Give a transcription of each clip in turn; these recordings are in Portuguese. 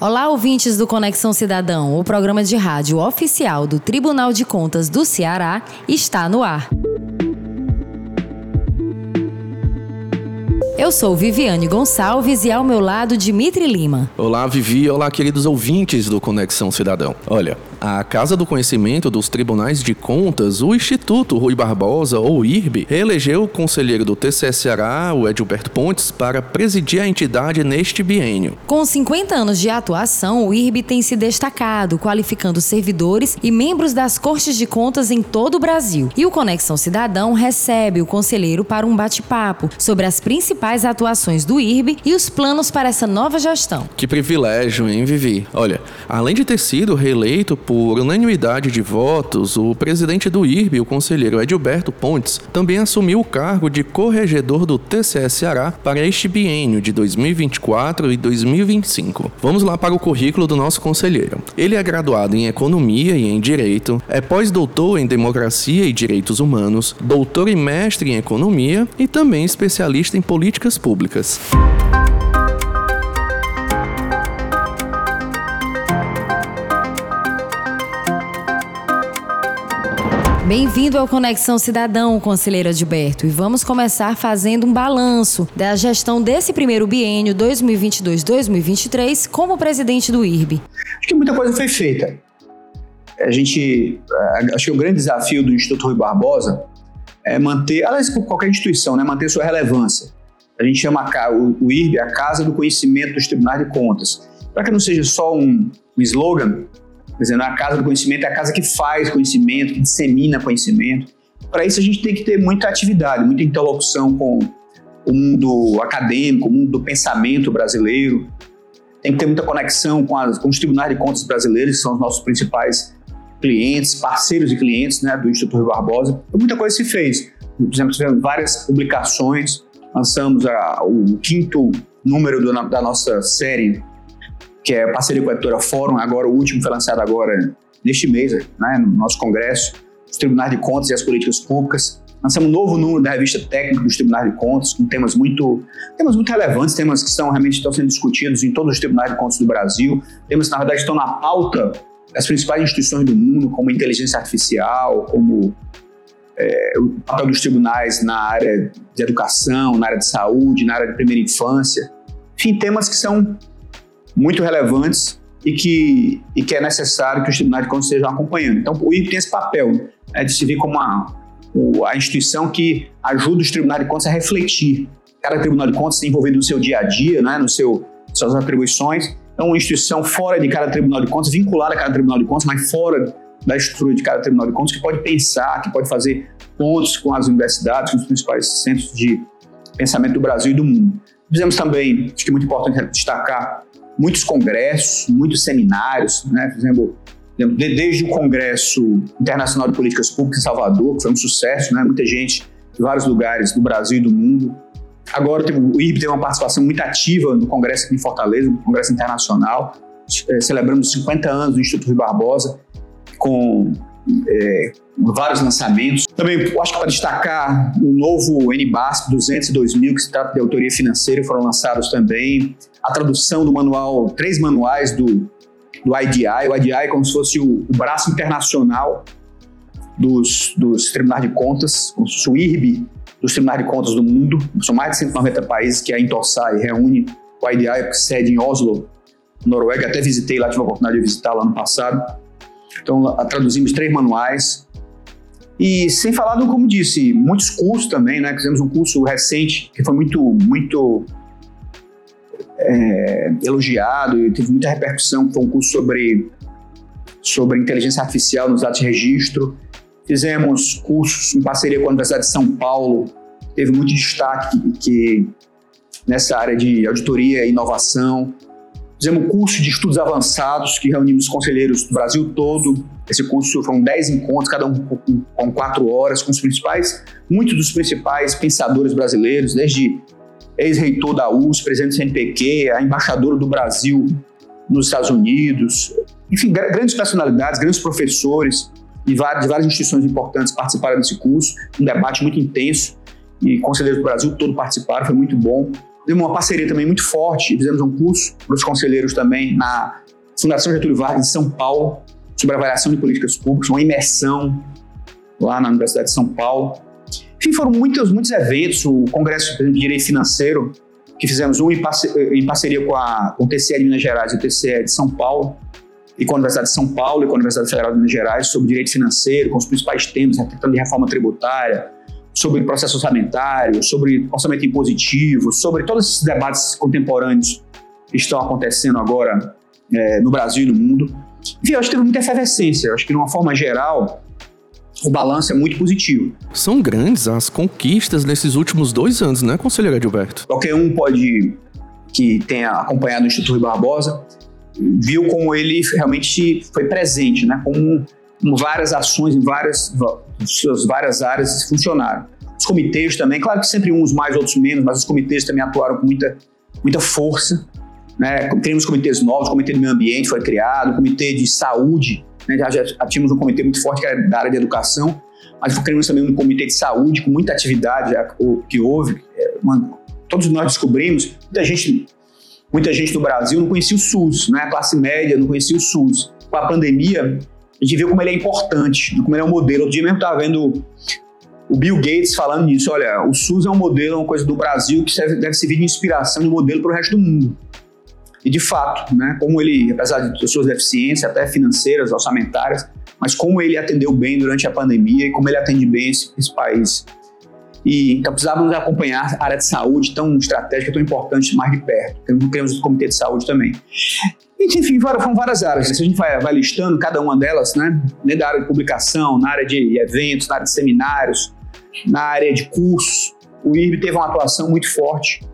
Olá, ouvintes do Conexão Cidadão. O programa de rádio oficial do Tribunal de Contas do Ceará está no ar. Eu sou Viviane Gonçalves e ao meu lado Dimitri Lima. Olá, Vivi. Olá, queridos ouvintes do Conexão Cidadão. Olha, a Casa do Conhecimento dos Tribunais de Contas, o Instituto Rui Barbosa, ou IRB, reelegeu o conselheiro do TCS Ceará, o Edilberto Pontes, para presidir a entidade neste biênio. Com 50 anos de atuação, o IRB tem se destacado, qualificando servidores e membros das Cortes de Contas em todo o Brasil. E o Conexão Cidadão recebe o conselheiro para um bate-papo sobre as principais atuações do IRB e os planos para essa nova gestão. Que privilégio, hein, Vivi? Olha, além de ter sido reeleito por unanimidade de votos, o presidente do IRB, o conselheiro Edilberto Pontes, também assumiu o cargo de corregedor do TCS Ceará para este biênio de 2024 e 2025. Vamos lá para o currículo do nosso conselheiro. Ele é graduado em Economia e em Direito, é pós-doutor em Democracia e Direitos Humanos, doutor e mestre em Economia e também especialista em Políticas Públicas. Bem-vindo ao Conexão Cidadão, conselheiro Adilberto, e vamos começar fazendo um balanço da gestão desse primeiro biênio 2022-2023 como presidente do IRB. Acho que muita coisa foi feita. A gente, acho que o grande desafio do Instituto Rui Barbosa é manter, aliás, qualquer instituição, né, manter sua relevância. A gente chama o IRB a Casa do Conhecimento dos Tribunais de Contas. Para que não seja só um, um slogan, dizendo a casa do conhecimento é a casa que faz conhecimento, que dissemina conhecimento. Para isso a gente tem que ter muita atividade, muita interlocução com o mundo acadêmico, o mundo do pensamento brasileiro. Tem que ter muita conexão com, as, com os tribunais de contas brasileiros, que são os nossos principais clientes, parceiros e clientes né, do Instituto Rio Barbosa. Muita coisa se fez. Por exemplo, tivemos várias publicações, lançamos a, o quinto número do, da nossa série que é parceria com a editora Fórum, agora o último foi lançado agora neste mês, né, no nosso congresso, os Tribunais de Contas e as Políticas Públicas. Lançamos um novo número da revista técnica dos Tribunais de Contas, com temas muito, temas muito relevantes, temas que estão realmente estão sendo discutidos em todos os Tribunais de Contas do Brasil, temas que na verdade estão na pauta das principais instituições do mundo, como inteligência artificial, como é, o papel dos tribunais na área de educação, na área de saúde, na área de primeira infância. Enfim, temas que são muito relevantes e que, e que é necessário que os tribunais de contas estejam acompanhando. Então, o IRB tem esse papel né, de se vir como a, a instituição que ajuda os tribunais de contas a refletir. Cada tribunal de contas envolvido no seu dia a dia, né, no seu suas atribuições. Então, uma instituição fora de cada tribunal de contas, vinculada a cada tribunal de contas, mas fora da estrutura de cada tribunal de contas, que pode pensar, que pode fazer pontos com as universidades, com os principais centros de pensamento do Brasil e do mundo. Fizemos também, acho que é muito importante destacar, muitos congressos, muitos seminários, né? Exemplo, desde o Congresso Internacional de Políticas Públicas em Salvador, que foi um sucesso, né? Muita gente de vários lugares do Brasil e do mundo. Agora o IRB teve uma participação muito ativa no Congresso aqui em Fortaleza, no Congresso Internacional. É, celebramos 50 anos do Instituto Rui Barbosa, com é, vários lançamentos. Também acho que para destacar o novo NBASP 202 mil, que se trata de autoria financeira, foram lançados também. A tradução do manual, três manuais do, do IDI. O IDI é como se fosse o, o braço internacional dos, dos tribunais de contas, o IRB dos tribunais de contas do mundo. São mais de 190 países que a Intorsai reúne. O IDI é sede em Oslo, Noruega. Até visitei lá, tive a oportunidade de visitar lá no passado. Então, traduzimos três manuais. E sem falar, do, como disse, muitos cursos também, né? Fizemos um curso recente que foi muito, muito é, elogiado e teve muita repercussão, foi um curso sobre, sobre inteligência artificial nos dados de registro. Fizemos cursos em parceria com a Universidade de São Paulo, teve muito destaque que, nessa área de auditoria e inovação. Fizemos um curso de estudos avançados que reunimos conselheiros do Brasil todo. Esse curso foram 10 encontros, cada um com quatro horas, com os principais, muitos dos principais pensadores brasileiros, desde ex-reitor da USP, presidente do CNPq, a embaixadora do Brasil nos Estados Unidos. Enfim, grandes personalidades, grandes professores de várias, de várias instituições importantes participaram desse curso. Um debate muito intenso e conselheiros do Brasil todo participaram, foi muito bom. Temos uma parceria também muito forte, fizemos um curso para os conselheiros também na Fundação Getúlio Vargas em São Paulo, sobre avaliação de políticas públicas, uma imersão lá na Universidade de São Paulo. Enfim, foram muitos, muitos eventos, o Congresso de Direito Financeiro, que fizemos um em, parceria com, a, com o TCE de Minas Gerais e o TCE de São Paulo, e com a Universidade de São Paulo e com a Universidade Federal de Minas Gerais, sobre direito financeiro, com os principais temas, tratando de reforma tributária, sobre processo orçamentário, sobre orçamento impositivo, sobre todos esses debates contemporâneos que estão acontecendo agora é, no Brasil e no mundo. Enfim, eu acho que teve muita efervescência. Eu acho que, de uma forma geral, o balanço é muito positivo. São grandes as conquistas nesses últimos dois anos, né, conselheiro Edilberto? Qualquer um pode, que tenha acompanhado o Instituto Rui Barbosa, viu como ele realmente foi presente, né, como, como várias ações em várias, suas várias áreas funcionaram. Os comitês também, claro que sempre uns mais, outros menos, mas os comitês também atuaram com muita, muita força. Né? Temos comitês novos, o Comitê do Meio Ambiente foi criado, o Comitê de Saúde, né? já, já, tínhamos um comitê muito forte que era da área de educação, mas criamos também um comitê de saúde com muita atividade já, que houve. É, uma, todos nós descobrimos, muita gente, muita gente do Brasil não conhecia o SUS, né? a classe média não conhecia o SUS. Com a pandemia, a gente viu como ele é importante, como ele é um modelo. Outro dia mesmo estava vendo o Bill Gates falando nisso. Olha, o SUS é um modelo, é uma coisa do Brasil que deve servir de inspiração, de modelo para o resto do mundo. E de fato, né, como ele, apesar de suas deficiências, até financeiras, orçamentárias, mas como ele atendeu bem durante a pandemia e como ele atende bem esse, esse país. E então precisávamos acompanhar a área de saúde tão estratégica, tão importante mais de perto. Temos o comitê de saúde também. Enfim, foram várias áreas. Se a gente vai, vai listando cada uma delas, né? Da área de publicação, na área de eventos, na área de seminários, na área de cursos, o IRB teve uma atuação muito forte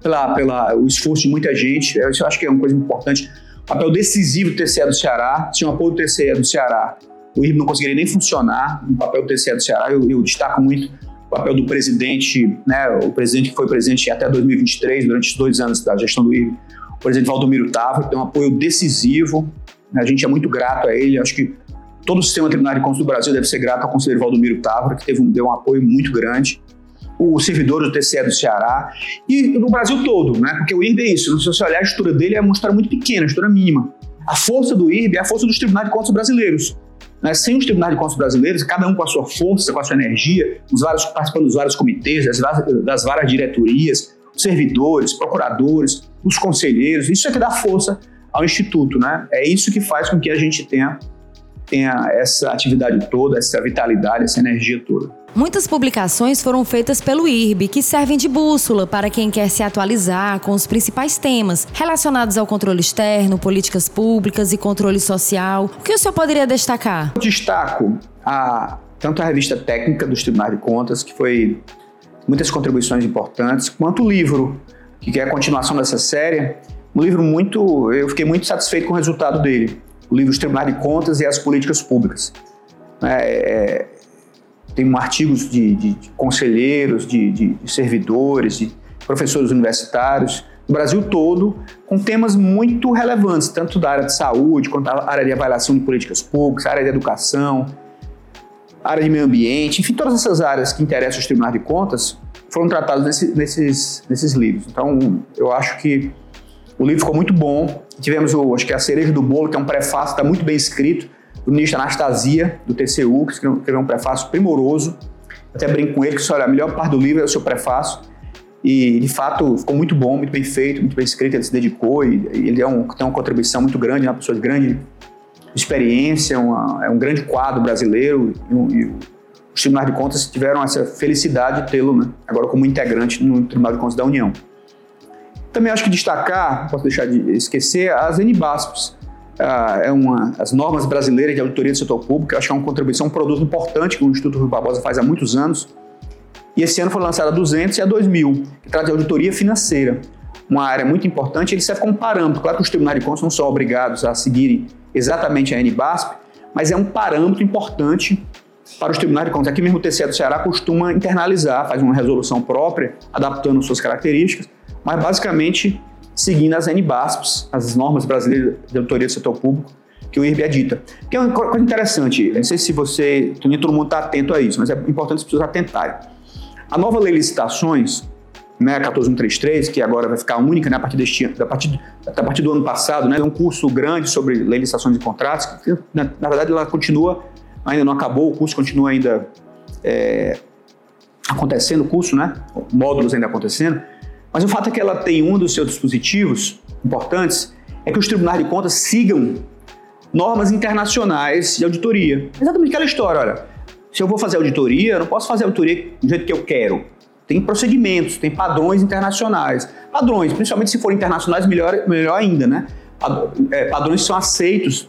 pela, pela o esforço de muita gente. Isso eu acho que é uma coisa importante. O papel decisivo do TCE do Ceará. Sem o apoio do TCE do Ceará, o IRB não conseguiria nem funcionar. O papel do TCE do Ceará, eu, eu destaco muito papel do presidente, né, o presidente que foi presidente até 2023, durante os dois anos da gestão do IRB, o presidente Valdomiro Távora, tem um apoio decisivo. A gente é muito grato a ele. Acho que todo o sistema tributário de contas do Brasil deve ser grato ao conselheiro Valdomiro Távora, que teve um, deu um apoio muito grande o servidor do TCE do Ceará e no Brasil todo, né? Porque o IRB é isso, se você olhar a estrutura dele é uma estrutura muito pequena, uma estrutura mínima. A força do IRB é a força dos tribunais de contas brasileiros. Né? Sem os tribunais de contas brasileiros, cada um com a sua força, com a sua energia, os vários, participando dos vários comitês, das, das várias diretorias, servidores, procuradores, os conselheiros, isso é que dá força ao Instituto, né? É isso que faz com que a gente tenha, tenha essa atividade toda, essa vitalidade, essa energia toda. Muitas publicações foram feitas pelo IRB, que servem de bússola para quem quer se atualizar com os principais temas relacionados ao controle externo, políticas públicas e controle social. O que o senhor poderia destacar? Eu destaco a, tanto a revista técnica dos Tribunais de Contas, que foi muitas contribuições importantes, quanto o livro, que é a continuação dessa série. Um livro muito. Eu fiquei muito satisfeito com o resultado dele. O livro Os Tribunais de Contas e as Políticas Públicas. É, é tem artigos de, de, de conselheiros, de, de, servidores, de professores universitários, do Brasil todo, com temas muito relevantes, tanto da área de saúde, quanto da área de avaliação de políticas públicas, área de educação, área de meio ambiente, enfim, todas essas áreas que interessam os tribunais de contas foram tratadas nesse, nesses, nesses livros. Então, eu acho que o livro ficou muito bom. Tivemos, o, acho que a cereja do bolo, que é um prefácio, está muito bem escrito, do ministro Anastasia, do TCU, que escreveu um prefácio primoroso. Até brinco com ele que, olha, a melhor parte do livro é o seu prefácio. E, de fato, ficou muito bom, muito bem feito, muito bem escrito, ele se dedicou e ele é um, tem uma contribuição muito grande, é uma pessoa de grande experiência, uma, é um grande quadro brasileiro e, e os tribunais de contas tiveram essa felicidade de tê-lo né, agora como integrante no Tribunal de Contas da União. Também acho que destacar, não posso deixar de esquecer, as NBASPs, ah, é uma, as normas brasileiras de auditoria do setor público, acho que é uma contribuição, um produto importante que o Instituto Rui Barbosa faz há muitos anos. E esse ano foi lançado a 200 e a 2000, que trata de auditoria financeira, uma área muito importante. Ele serve como parâmetro. Claro que os tribunais de contas não são obrigados a seguirem exatamente a NBASP, mas é um parâmetro importante para os tribunais de contas. Aqui mesmo o TCE do Ceará costuma internalizar, faz uma resolução própria, adaptando suas características, mas basicamente seguindo as NBASPs, as normas brasileiras de auditoria do setor público, que o IRB edita. Que é uma coisa interessante, não sei se você, nem todo mundo está atento a isso, mas é importante as pessoas atentarem. A nova lei de licitações, né, 14133, que agora vai ficar única né, a partir deste a partir, a partir do ano passado, né, é um curso grande sobre legislações de contratos, que, na, na, verdade ela continua, ainda não acabou, o curso continua ainda é, acontecendo, o curso, né, módulos ainda acontecendo, mas o fato é que ela tem um dos seus dispositivos importantes, é que os tribunais de contas sigam normas internacionais de auditoria. Exatamente aquela história, olha, se eu vou fazer auditoria, eu não posso fazer auditoria do jeito que eu quero. Tem procedimentos, tem padrões internacionais. Padrões, principalmente se forem internacionais, melhor, melhor ainda, né? É, padrões que são aceitos,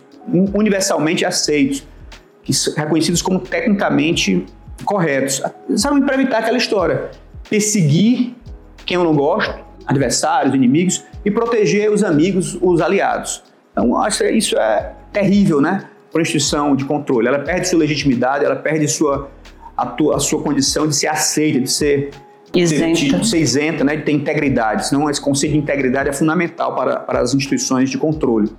universalmente aceitos, que são reconhecidos como tecnicamente corretos. Sabe, para evitar aquela história, perseguir quem eu não gosto, adversários, inimigos, e proteger os amigos, os aliados. Então, acho que isso é terrível, né? Para a instituição de controle. Ela perde sua legitimidade, ela perde sua, a, tua, a sua condição de ser aceita, de ser isenta, de, ser isenta né? de ter integridade. Senão, esse conceito de integridade é fundamental para, para as instituições de controle.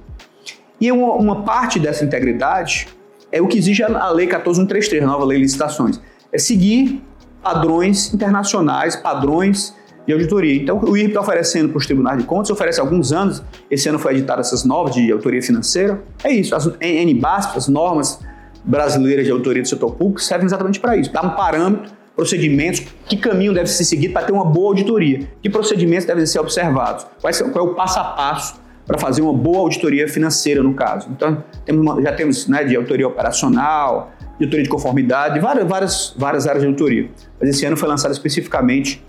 E uma, uma parte dessa integridade é o que exige a Lei 14133, a nova Lei de Licitações. É seguir padrões internacionais, padrões de auditoria. Então, o IRB está oferecendo para os tribunais de contas, oferece há alguns anos, esse ano foi editado essas novas de auditoria financeira. É isso, as NBASP, as normas brasileiras de auditoria do setor público, servem exatamente para isso, dar um parâmetro, procedimentos, que caminho deve ser seguido para ter uma boa auditoria, que procedimentos devem ser observados, qual é o passo a passo para fazer uma boa auditoria financeira, no caso. Então, temos, já temos né, de auditoria operacional, de auditoria de conformidade, várias, várias, várias áreas de auditoria. Mas esse ano foi lançado especificamente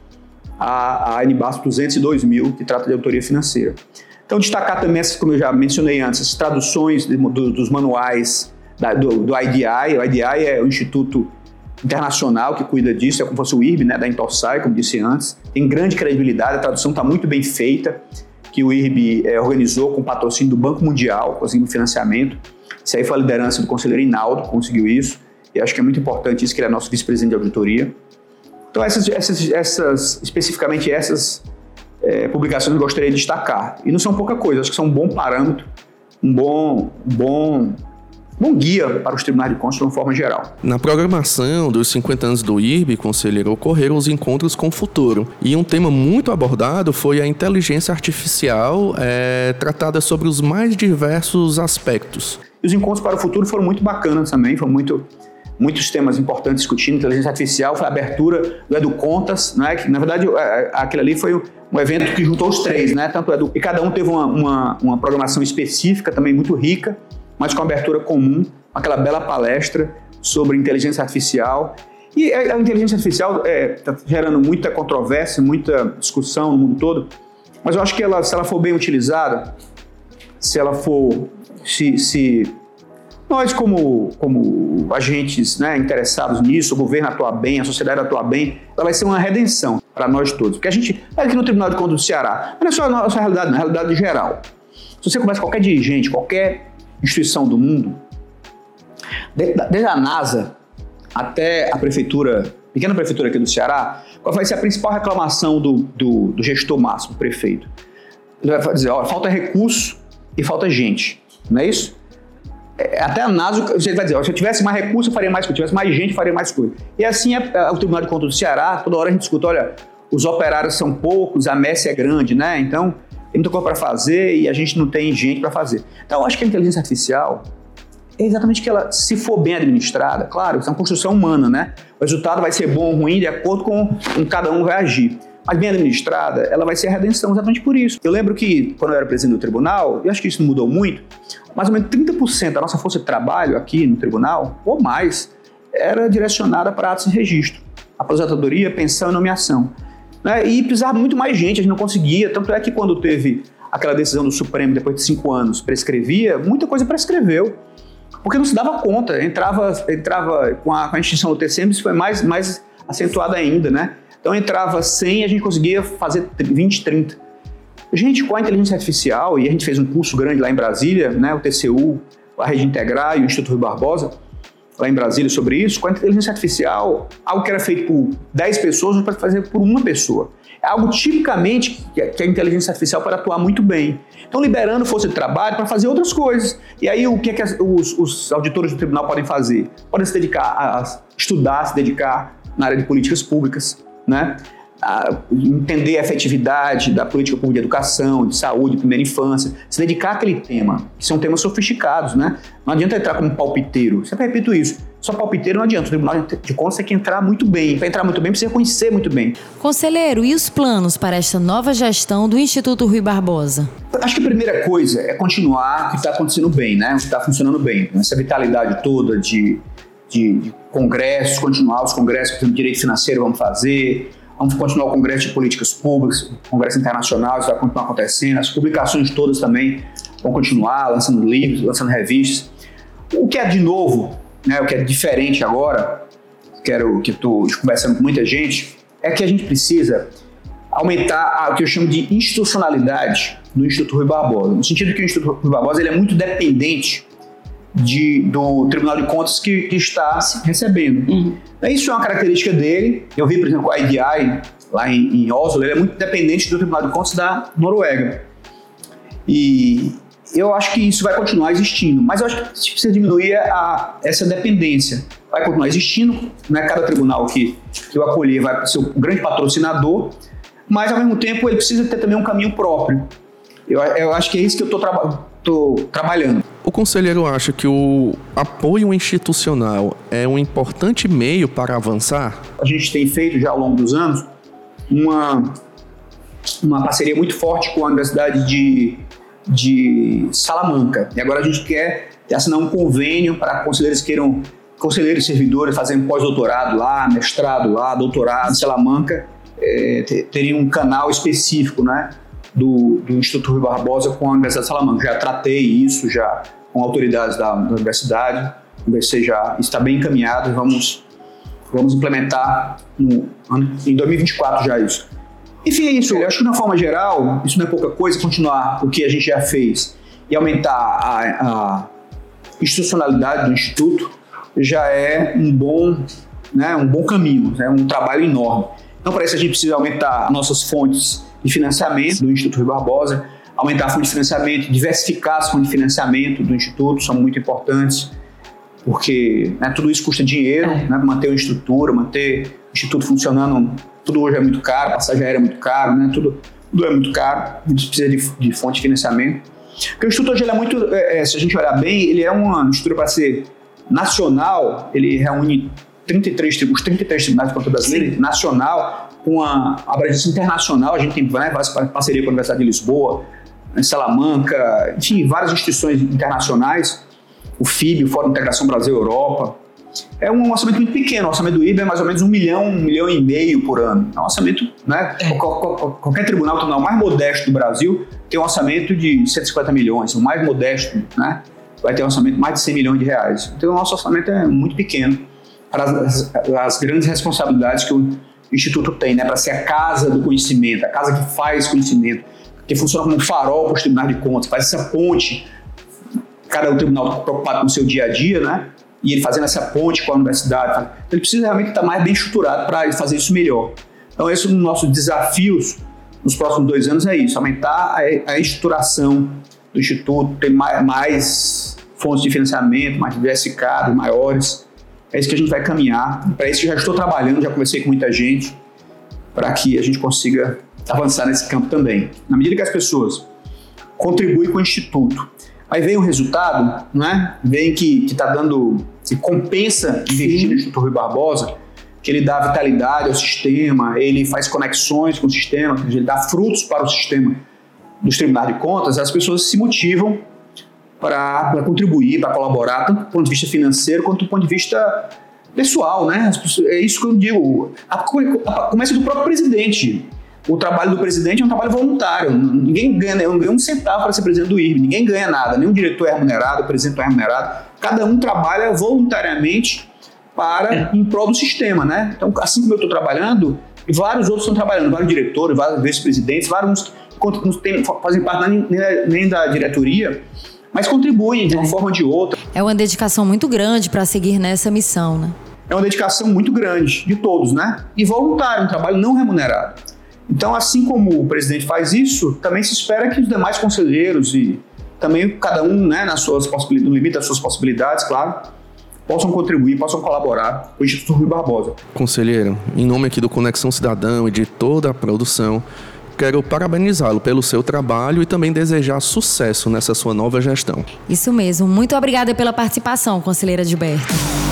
a, a NBAS 202 mil, que trata de autoria financeira. Então, destacar também, essas, como eu já mencionei antes, as traduções de, do, dos manuais da, do, do, IDI. O IDI é o Instituto Internacional que cuida disso, é como se fosse o IRB, né, da Intorsai, como disse antes. Tem grande credibilidade, a tradução está muito bem feita, que o IRB é, organizou com patrocínio do Banco Mundial, conseguindo financiamento. Isso aí foi a liderança do conselheiro Inaldo que conseguiu isso. E acho que é muito importante isso, que ele é nosso vice-presidente de auditoria. Então, essas, essas, essas especificamente essas é, publicações eu gostaria de destacar. E não são pouca coisa, acho que são um bom parâmetro, um bom, bom bom guia para os tribunais de contas de uma forma geral. Na programação dos 50 anos do IRB, conselheiro, ocorreram os encontros com o futuro. E um tema muito abordado foi a inteligência artificial, é, tratada sobre os mais diversos aspectos. E os encontros para o futuro foram muito bacanas também, foram muito muitos temas importantes discutindo, inteligência artificial, foi a abertura do Edu Contas, né, que na verdade aquele ali foi um evento que juntou os três, né, tanto Edu, e cada um teve uma, uma, uma programação específica, também muito rica, mas com abertura comum, aquela bela palestra sobre inteligência artificial. E a inteligência artificial está é, tá gerando muita controvérsia, muita discussão no mundo todo, mas eu acho que ela, se ela for bem utilizada, se ela for se, se nós, como, como agentes né, interessados nisso, o governo atuar bem, a sociedade atuar bem, ela vai ser uma redenção para nós todos. Porque a gente, é aqui no Tribunal de Contas do Ceará, não é só a nossa realidade, não, é a realidade geral. Se você conversa com qualquer dirigente, qualquer instituição do mundo, desde a NASA até a prefeitura, pequena prefeitura aqui do Ceará, qual vai ser a principal reclamação do, do, do gestor máximo, prefeito? Ele vai dizer, ó, falta recurso e falta gente, não é isso? É, até a NASA, você vai dizer, se eu tivesse mais recurso, eu faria mais coisa, se eu tivesse mais gente, eu faria mais coisa. E assim é, é, o Tribunal de Contas do Ceará, toda hora a gente escuta, olha, os operários são poucos, a messe é grande, né? Então, tem muita coisa para fazer e a gente não tem gente para fazer. Então, eu acho que a inteligência artificial é exatamente que ela, se for bem administrada, claro, isso é uma construção humana, né? O resultado vai ser bom ou ruim de acordo com como cada um vai agir mas bem administrada, ela vai ser a redenção exatamente por isso. Eu lembro que, quando eu era presidente do tribunal, e acho que isso não mudou muito, mais ou menos 30% da nossa força de trabalho aqui no tribunal, ou mais, era direcionada para atos de registro, aposentadoria, pensão e nomeação. Né? E precisava muito mais gente, a gente não conseguia, tanto é que quando teve aquela decisão do Supremo, depois de cinco anos, prescrevia, muita coisa prescreveu porque não se dava conta, entrava, entrava com a, com a extinção do TCM, isso foi mais, mais acentuado ainda, né? Então entrava 100 e a gente conseguia fazer 20, 30. Gente, com a inteligência artificial, e a gente fez um curso grande lá em Brasília, né, o TCU, a Rede Integrar e o Instituto Rui Barbosa, lá em Brasília sobre isso, com a inteligência artificial, algo que era feito por 10 pessoas, pode fazer por uma pessoa. É algo tipicamente que a inteligência artificial pode atuar muito bem. Então, liberando força de trabalho para fazer outras coisas. E aí, o que, é que os, os, auditores do tribunal podem fazer? Podem se dedicar a estudar, se dedicar na área de políticas públicas, né? a entender a efetividade da política pública de educação, de saúde, primeira infância, se dedicar àquele tema, que são temas sofisticados, né? Não adianta entrar como palpiteiro. Sempre repito isso. Só palpiteiro não adianta. O Tribunal de Contas tem que entrar muito bem. Para entrar muito bem, precisa conhecer muito bem. Conselheiro, e os planos para esta nova gestão do Instituto Rui Barbosa? Acho que a primeira coisa é continuar o que está acontecendo bem, né? O que está funcionando bem. Essa vitalidade toda de, de, de congressos, continuar os congressos, exemplo, direito financeiro vamos fazer, Vamos continuar o Congresso de Políticas Públicas, o Congresso Internacional, isso vai continuar acontecendo. As publicações todas também vão continuar, lançando livros, lançando revistas. O que é de novo, né, o que é diferente agora, quero que estou conversando com muita gente, é que a gente precisa aumentar o que eu chamo de institucionalidade do Instituto Rui Barbosa. No sentido que o Instituto Rui Barbosa ele é muito dependente de, do Tribunal de Contas que, que está recebendo. Uhum. Isso é uma característica dele. Eu vi, por exemplo, a IDI lá em, em Oslo, ele é muito dependente do Tribunal de Contas da Noruega. E eu acho que isso vai continuar existindo, mas eu acho que precisa diminuir a, essa dependência. Vai continuar existindo, né? cada tribunal que, que eu acolher vai ser o grande patrocinador, mas ao mesmo tempo ele precisa ter também um caminho próprio. Eu, eu acho que é isso que eu estou traba trabalhando. O conselheiro acha que o apoio institucional é um importante meio para avançar? A gente tem feito já ao longo dos anos uma, uma parceria muito forte com a Universidade de, de Salamanca. E agora a gente quer assinar um convênio para conselheiros que queiram, conselheiros servidores fazerem pós-doutorado lá, mestrado lá, doutorado em Salamanca, é, um canal específico, né? Do, do Instituto Rui Barbosa com a Universidade de Salamanca. Já tratei isso, já com autoridades da, da universidade. O já está bem encaminhado, vamos, vamos implementar no, em 2024 já isso. Enfim, é isso. Eu acho que, de uma forma geral, isso não é pouca coisa, continuar o que a gente já fez e aumentar a, a institucionalidade do Instituto já é um bom, né, um bom caminho, é né, um trabalho enorme. Então, para isso, a gente precisa aumentar nossas fontes de financiamento do Instituto Rui Barbosa, aumentar a fonte de financiamento, diversificar as fontes de financiamento do Instituto, são muito importantes, porque né, tudo isso custa dinheiro, é. né, manter uma estrutura, manter o Instituto funcionando, tudo hoje é muito caro, passagem aérea é muito caro, né, tudo, tudo é muito caro, a gente precisa de, de fonte de financiamento. Porque o Instituto hoje é muito, é, é, se a gente olhar bem, ele é uma estrutura para ser nacional, ele reúne 33, os 33 tribunais de conta brasileira, nacional, com a abrangência internacional, a gente tem né, várias parcerias com a Universidade de Lisboa, em Salamanca, enfim, várias instituições internacionais, o FIB, o Fórum de Integração Brasil-Europa. É um orçamento muito pequeno, o orçamento do IBA é mais ou menos um milhão, um milhão e meio por ano. É um orçamento, né? É. Qualquer tribunal, tribunal mais modesto do Brasil tem um orçamento de 150 milhões, o mais modesto, né? Vai ter um orçamento de mais de 100 milhões de reais. Então, o nosso orçamento é muito pequeno para as, as grandes responsabilidades que o Instituto tem, né? Para ser a casa do conhecimento, a casa que faz conhecimento que funciona como um farol para os tribunais de contas, faz essa ponte. Cada um tribunal preocupado com o seu dia a dia, né? E ele fazendo essa ponte com a universidade. Então ele precisa realmente estar mais bem estruturado para fazer isso melhor. Então, esse é um dos nossos desafios nos próximos dois anos é isso: aumentar a, a estruturação do Instituto, ter mais, mais fontes de financiamento, mais diversificadas, maiores. É isso que a gente vai caminhar. Para isso, já estou trabalhando, já conversei com muita gente, para que a gente consiga avançar nesse campo também. Na medida que as pessoas contribuem com o Instituto, aí vem o resultado, né? vem que está dando, que compensa investir no Instituto Rui Barbosa, que ele dá vitalidade ao sistema, ele faz conexões com o sistema, ele dá frutos para o sistema dos tribunais de contas, as pessoas se motivam para contribuir, para colaborar, tanto do ponto de vista financeiro quanto do ponto de vista pessoal, né? É isso que eu digo. A, começa do próprio presidente o trabalho do presidente é um trabalho voluntário. Ninguém ganha, não ganha um centavo para ser presidente do IRB, ninguém ganha nada, nenhum diretor é remunerado, o presidente é remunerado. Cada um trabalha voluntariamente para é. em prol do sistema, né? Então, assim como eu estou trabalhando, vários outros estão trabalhando, vários diretores, vários vice-presidentes, vários não tem, fazem parte nem, nem da diretoria, mas contribuem de uma é. forma ou de outra. É uma dedicação muito grande para seguir nessa missão, né? É uma dedicação muito grande de todos, né? E voluntário, um trabalho não remunerado. Então, assim como o presidente faz isso, também se espera que os demais conselheiros e também cada um, né, nas suas possibilidades, no limite das suas possibilidades, claro, possam contribuir, possam colaborar com o Instituto Rui Barbosa. Conselheiro, em nome aqui do Conexão Cidadão e de toda a produção, quero parabenizá-lo pelo seu trabalho e também desejar sucesso nessa sua nova gestão. Isso mesmo. Muito obrigada pela participação, conselheira Gilberto.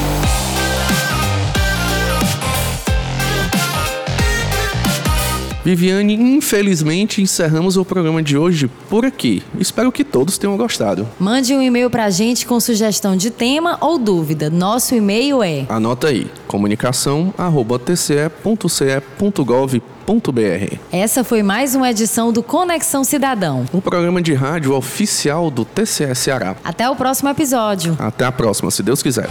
Viviane, infelizmente encerramos o programa de hoje por aqui. Espero que todos tenham gostado. Mande um e-mail pra gente com sugestão de tema ou dúvida. Nosso e-mail é Anota aí: comunicação@tce.ce.gov.br. Essa foi mais uma edição do Conexão Cidadão. O programa de rádio oficial do TCE Ceará. Até o próximo episódio. Até a próxima, se Deus quiser.